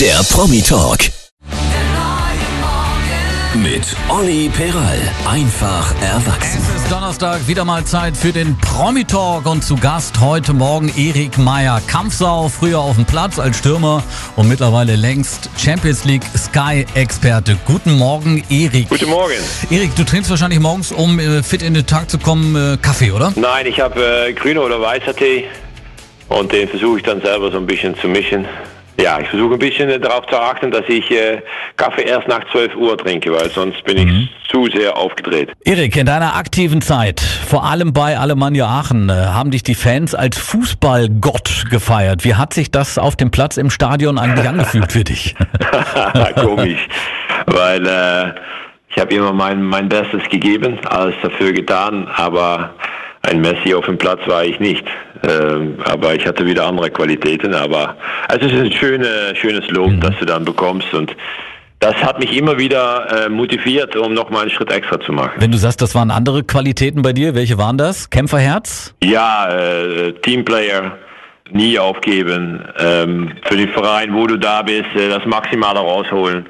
Der Promi Talk. Mit Olli Peral. Einfach erwachsen. Es ist Donnerstag, wieder mal Zeit für den Promi-Talk und zu Gast heute Morgen Erik Meyer. Kampfsau, früher auf dem Platz als Stürmer und mittlerweile längst Champions League Sky-Experte. Guten Morgen, Erik. Guten Morgen. Erik, du trinkst wahrscheinlich morgens, um äh, fit in den Tag zu kommen, äh, Kaffee, oder? Nein, ich habe äh, grüner oder weißer Tee und den versuche ich dann selber so ein bisschen zu mischen. Ja, ich versuche ein bisschen äh, darauf zu achten, dass ich äh, Kaffee erst nach 12 Uhr trinke, weil sonst bin ich zu sehr aufgedreht. Erik, in deiner aktiven Zeit, vor allem bei Alemannia Aachen, äh, haben dich die Fans als Fußballgott gefeiert. Wie hat sich das auf dem Platz im Stadion eigentlich angefühlt für dich? Komisch, weil äh, ich habe immer mein, mein Bestes gegeben, alles dafür getan, aber ein Messi auf dem Platz war ich nicht. Ähm, aber ich hatte wieder andere Qualitäten. Aber es ist ein schöne, schönes Lob, Mhm. das du dann bekommst. Und das hat mich immer wieder äh, motiviert, um noch mal einen Schritt extra zu machen. Wenn du sagst, das waren andere Qualitäten bei dir, welche waren das? Kämpferherz? Ja, äh, Teamplayer, nie aufgeben. Ähm, für den Verein, wo du da bist, äh, das Maximale rausholen.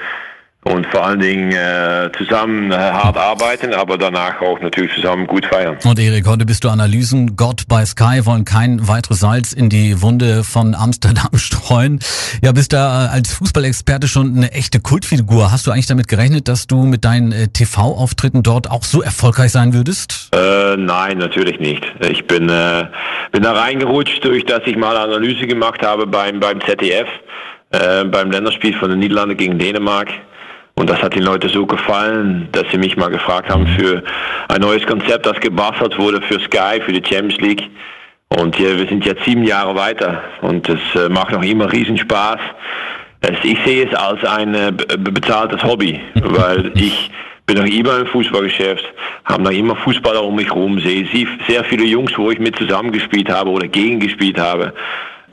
Und vor allen Dingen äh, zusammen äh, hart arbeiten, aber danach auch natürlich zusammen gut feiern. Und Erik, heute bist du Analysen Gott bei Sky, wollen kein weiteres Salz in die Wunde von Amsterdam streuen. Ja, bist da als Fußballexperte schon eine echte Kultfigur. Hast du eigentlich damit gerechnet, dass du mit deinen äh, TV-Auftritten dort auch so erfolgreich sein würdest? Äh, nein, natürlich nicht. Ich bin, äh, bin da reingerutscht, durch dass ich mal Analyse gemacht habe beim, beim ZDF, äh, beim Länderspiel von den Niederlanden gegen Dänemark. Und das hat den Leuten so gefallen, dass sie mich mal gefragt haben für ein neues Konzept, das gebastelt wurde für Sky, für die Champions League. Und ja, wir sind jetzt sieben Jahre weiter und es äh, macht noch immer riesen Spaß. Es, ich sehe es als ein äh, be- bezahltes Hobby, weil ich bin noch immer im Fußballgeschäft, habe noch immer Fußballer um mich herum, sehe sehr viele Jungs, wo ich mit zusammengespielt habe oder gegen gespielt habe.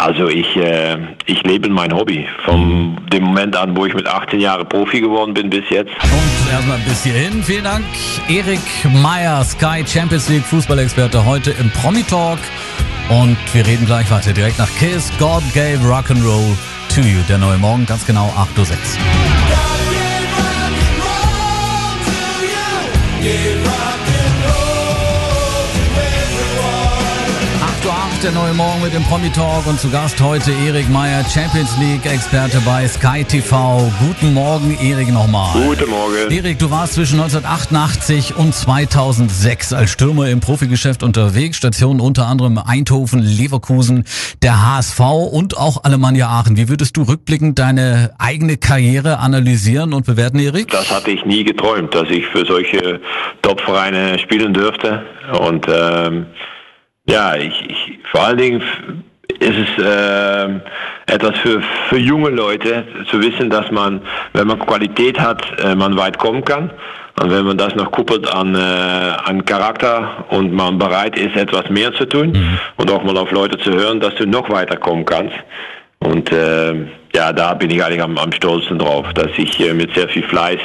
Also ich, äh, ich lebe mein Hobby. Vom dem Moment an, wo ich mit 18 Jahren Profi geworden bin bis jetzt. Und erstmal bis hierhin. Vielen Dank, Erik Meyer, Sky Champions League Fußballexperte, heute im Promi Talk. Und wir reden gleich weiter, direkt nach Kiss. God gave Rock'n'Roll to you. Der neue Morgen, ganz genau 8.06 Uhr. Der neue Morgen mit dem Promi Talk und zu Gast heute Erik Meyer, Champions League Experte bei Sky TV. Guten Morgen, Erik nochmal. Guten Morgen. Erik, du warst zwischen 1988 und 2006 als Stürmer im Profigeschäft unterwegs. Stationen unter anderem Eindhoven, Leverkusen, der HSV und auch Alemannia Aachen. Wie würdest du rückblickend deine eigene Karriere analysieren und bewerten, Erik? Das hatte ich nie geträumt, dass ich für solche Top-Vereine spielen dürfte. Und ähm, ja, ich, ich vor allen Dingen ist es ähm, etwas für, für junge Leute zu wissen, dass man, wenn man Qualität hat, äh, man weit kommen kann. Und wenn man das noch kuppelt an, äh, an Charakter und man bereit ist, etwas mehr zu tun und auch mal auf Leute zu hören, dass du noch weiterkommen kannst. Und äh, ja, da bin ich eigentlich am, am stolzen drauf, dass ich äh, mit sehr viel Fleiß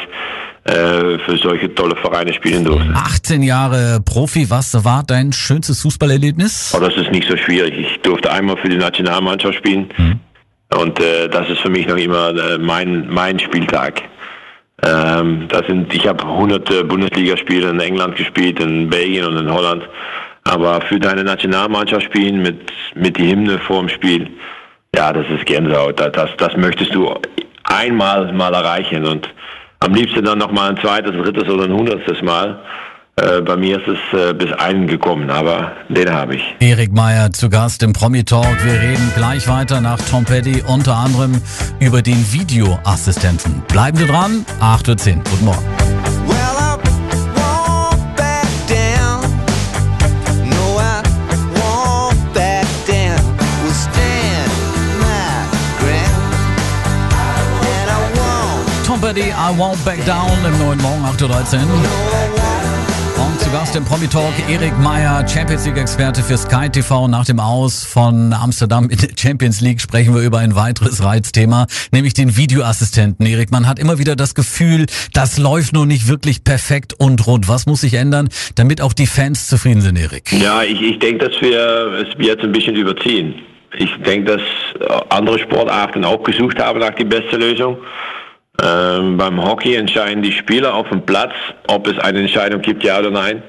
äh, für solche tolle Vereine spielen durfte. 18 Jahre Profi, was war dein schönstes Fußballerlebnis? Aber das ist nicht so schwierig. Ich durfte einmal für die Nationalmannschaft spielen und äh, das ist für mich noch immer äh, mein, mein Spieltag. Ähm, das sind, ich habe hunderte Bundesligaspiele in England gespielt, in Belgien und in Holland. Aber für deine Nationalmannschaft spielen mit, mit die Hymne vor dem Spiel, ja, das ist Gänsehaut. Das, das, das möchtest du einmal mal erreichen und am liebsten dann noch mal ein zweites, drittes oder ein hundertstes Mal. Äh, bei mir ist es äh, bis einen gekommen, aber den habe ich. Erik Meyer zu Gast im Promi Talk. Wir reden gleich weiter nach Tom Petty unter anderem über den Videoassistenten. Bleiben Sie dran, 8.10 Uhr. Guten Morgen. Petty, I won't back down im neuen Morgen 8.13 Uhr. Und zu Gast im Promi Talk Erik Meyer, Champions League Experte für Sky TV. Nach dem Aus von Amsterdam in der Champions League sprechen wir über ein weiteres Reizthema, nämlich den Videoassistenten. Erik, man hat immer wieder das Gefühl, das läuft nur nicht wirklich perfekt und rund. Was muss sich ändern, damit auch die Fans zufrieden sind, Erik? Ja, ich, ich denke, dass wir es jetzt ein bisschen überziehen. Ich denke, dass andere Sportarten auch gesucht haben nach die beste Lösung. Ähm, beim Hockey entscheiden die Spieler auf dem Platz, ob es eine Entscheidung gibt, ja oder nein.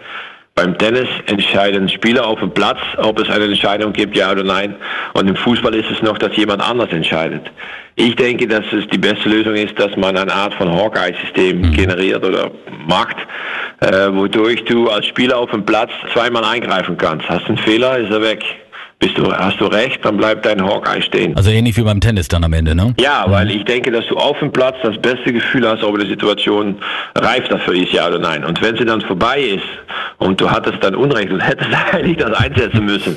Beim Tennis entscheiden Spieler auf dem Platz, ob es eine Entscheidung gibt, ja oder nein. Und im Fußball ist es noch, dass jemand anders entscheidet. Ich denke, dass es die beste Lösung ist, dass man eine Art von Hawkeye-System generiert oder macht, äh, wodurch du als Spieler auf dem Platz zweimal eingreifen kannst. Hast du einen Fehler, ist er weg. Bist du, hast du recht, dann bleibt dein Hawkeye stehen. Also ähnlich wie beim Tennis dann am Ende, ne? Ja, weil ich denke, dass du auf dem Platz das beste Gefühl hast, ob die Situation reif dafür ist, ja oder nein. Und wenn sie dann vorbei ist und du hattest dann Unrecht und hättest eigentlich das einsetzen müssen,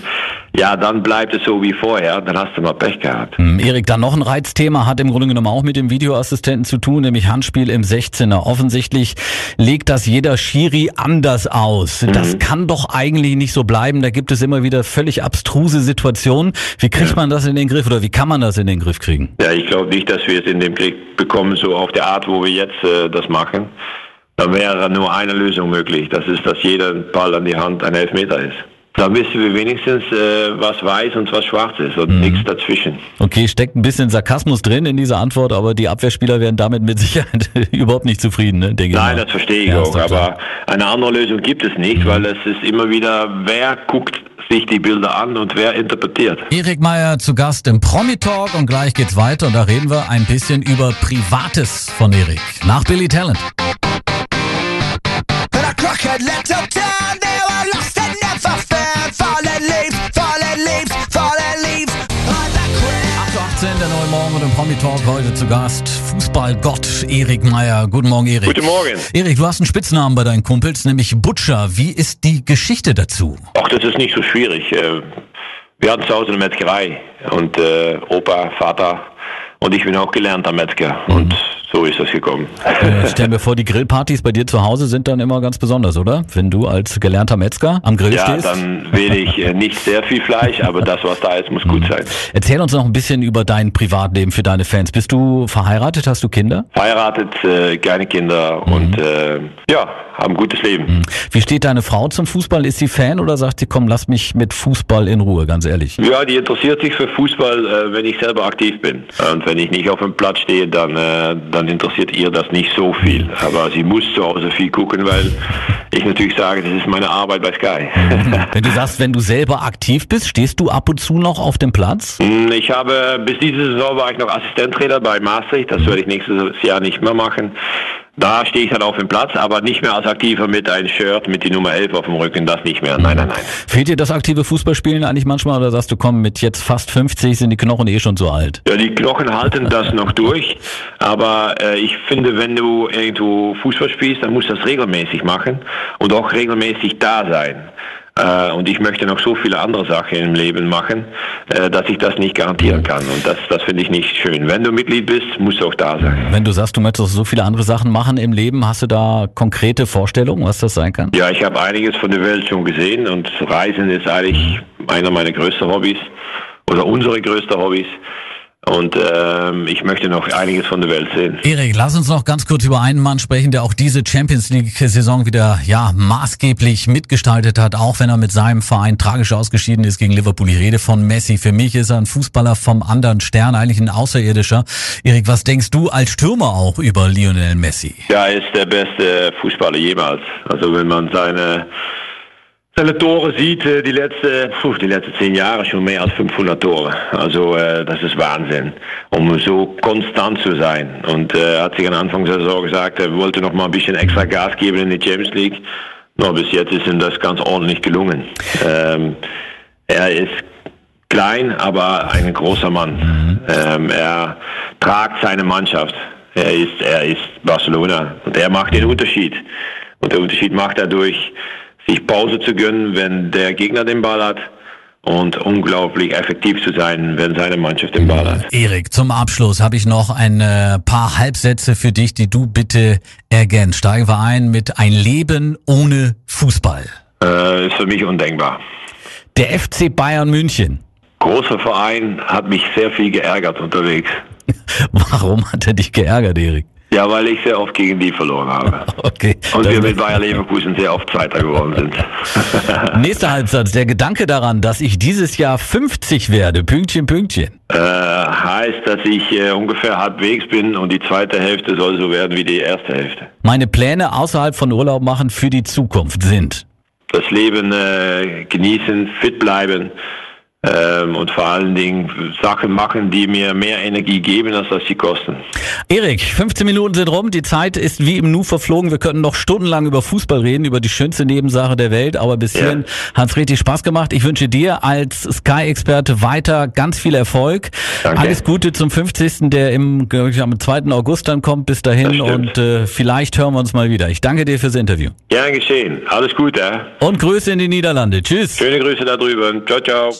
ja, dann bleibt es so wie vorher, dann hast du mal Pech gehabt. Hm, Erik, dann noch ein Reizthema, hat im Grunde genommen auch mit dem Videoassistenten zu tun, nämlich Handspiel im 16er. Offensichtlich legt das jeder Schiri anders aus. Das kann doch eigentlich nicht so bleiben. Da gibt es immer wieder völlig abstruse Situationen. Wie kriegt man das in den Griff oder wie kann man das in den Griff kriegen? Ja, ich glaube nicht, dass wir es in den Krieg bekommen, so auf der Art, wo wir jetzt äh, das machen. Dann wäre nur eine Lösung möglich. Das ist, dass jeder Ball an die Hand ein Elfmeter ist. Dann wissen wir wenigstens, äh, was weiß und was schwarz ist und nichts dazwischen. Okay, steckt ein bisschen Sarkasmus drin in dieser Antwort, aber die Abwehrspieler werden damit mit Sicherheit überhaupt nicht zufrieden, ne? denke ich Nein, das verstehe ich Ja, auch. Aber eine andere Lösung gibt es nicht, weil es ist immer wieder, wer guckt sich die Bilder an und wer interpretiert. Erik Meyer zu Gast im Promi Talk und gleich geht's weiter und da reden wir ein bisschen über Privates von Erik. Nach Billy Talent. And a Morgen und im Promi Talk heute zu Gast Fußballgott Erik Meyer. Guten Morgen, Erik. Guten Morgen. Erik, du hast einen Spitznamen bei deinen Kumpels, nämlich Butcher. Wie ist die Geschichte dazu? Ach, das ist nicht so schwierig. Äh, Wir hatten zu Hause eine Metzgerei und äh, Opa, Vater und ich bin auch gelernter Metzger und so ist das gekommen. Äh, stell mir vor, die Grillpartys bei dir zu Hause sind dann immer ganz besonders, oder? Wenn du als gelernter Metzger am Grill Ja, stehst. dann wähle ich äh, nicht sehr viel Fleisch, aber das, was da ist, muss gut sein. Erzähl uns noch ein bisschen über dein Privatleben für deine Fans. Bist du verheiratet? Hast du Kinder? Verheiratet, äh, keine Kinder und äh, ja, haben ein gutes Leben. Wie steht deine Frau zum Fußball? Ist sie Fan oder sagt sie, komm, lass mich mit Fußball in Ruhe, ganz ehrlich? Ja, die interessiert sich für Fußball, äh, wenn ich selber aktiv bin. Und wenn ich nicht auf dem Platz stehe, dann, äh, dann interessiert ihr das nicht so viel. Aber sie muss zu Hause viel gucken, weil ich natürlich sage, das ist meine Arbeit bei Sky. Wenn du sagst, wenn du selber aktiv bist, stehst du ab und zu noch auf dem Platz? Hm, Ich habe, bis diese Saison war ich noch Assistenttrainer bei Maastricht, das werde ich nächstes Jahr nicht mehr machen. Da stehe ich dann auf dem Platz, aber nicht mehr als Aktiver mit einem Shirt mit die Nummer 11 auf dem Rücken, das nicht mehr. Nein, nein, nein. Fehlt dir das aktive Fußballspielen eigentlich manchmal oder sagst du, komm, mit jetzt fast 50 sind die Knochen eh schon so alt? Ja, die Knochen halten das noch durch, aber äh, ich finde, wenn du irgendwo Fußball spielst, dann musst du das regelmäßig machen und auch regelmäßig da sein. Äh, und ich möchte noch so viele andere Sachen im Leben machen, äh, dass ich das nicht garantieren kann. Und das, das finde ich nicht schön. Wenn du Mitglied bist, musst du auch da sein. Wenn du sagst, du möchtest so viele andere Sachen machen im Leben, hast du da konkrete Vorstellungen, was das sein kann? Ja, ich habe einiges von der Welt schon gesehen und Reisen ist eigentlich einer meiner größten Hobbys oder unsere größten Hobbys. Und ähm, ich möchte noch einiges von der Welt sehen. Erik, lass uns noch ganz kurz über einen Mann sprechen, der auch diese Champions League-Saison wieder ja maßgeblich mitgestaltet hat, auch wenn er mit seinem Verein tragisch ausgeschieden ist gegen Liverpool. Ich rede von Messi. Für mich ist er ein Fußballer vom anderen Stern, eigentlich ein Außerirdischer. Erik, was denkst du als Stürmer auch über Lionel Messi? Ja, er ist der beste Fußballer jemals. Also wenn man seine seine Tore sieht, äh, die letzte, puh, die letzten zehn Jahre schon mehr als 500 Tore. Also äh, das ist Wahnsinn, um so konstant zu sein. Und äh, hat sich am Anfang der Saison gesagt, er wollte noch mal ein bisschen extra Gas geben in die Champions League. No, bis jetzt ist ihm das ganz ordentlich gelungen. Ähm, er ist klein, aber ein großer Mann. Ähm, er tragt seine Mannschaft. Er ist, er ist Barcelona und er macht den Unterschied. Und der Unterschied macht er durch, sich Pause zu gönnen, wenn der Gegner den Ball hat und unglaublich effektiv zu sein, wenn seine Mannschaft den Ball hat. Erik, zum Abschluss habe ich noch ein äh, paar Halbsätze für dich, die du bitte ergänzt. Steigen wir ein mit ein Leben ohne Fußball. Äh, ist für mich undenkbar. Der FC Bayern München. Großer Verein hat mich sehr viel geärgert unterwegs. Warum hat er dich geärgert, Erik? Ja, weil ich sehr oft gegen die verloren habe. Okay. Und wir mit Bayer Leverkusen sehr oft Zweiter geworden sind. Nächster Halbsatz. Der Gedanke daran, dass ich dieses Jahr 50 werde. Pünktchen, Pünktchen. äh, heißt, dass ich äh, ungefähr halbwegs bin und die zweite Hälfte soll so werden wie die erste Hälfte. Meine Pläne außerhalb von Urlaub machen für die Zukunft sind. Das Leben äh, genießen, fit bleiben ähm, und vor allen Dingen Sachen machen, die mir mehr Energie geben, als das sie kosten. Erik, 15 Minuten sind rum. Die Zeit ist wie im Nu verflogen. Wir könnten noch stundenlang über Fußball reden, über die schönste Nebensache der Welt. Aber bis Ja. hierhin hat's richtig Spaß gemacht. Ich wünsche dir als Sky-Experte weiter ganz viel Erfolg. Danke. Alles Gute zum 50. der im, ich, am 2. August dann kommt. Bis dahin und äh, vielleicht hören wir uns mal wieder. Ich danke dir fürs Interview. Gern geschehen. Alles Gute. Und Grüße in die Niederlande. Tschüss. Schöne Grüße da drüben. Ciao, ciao.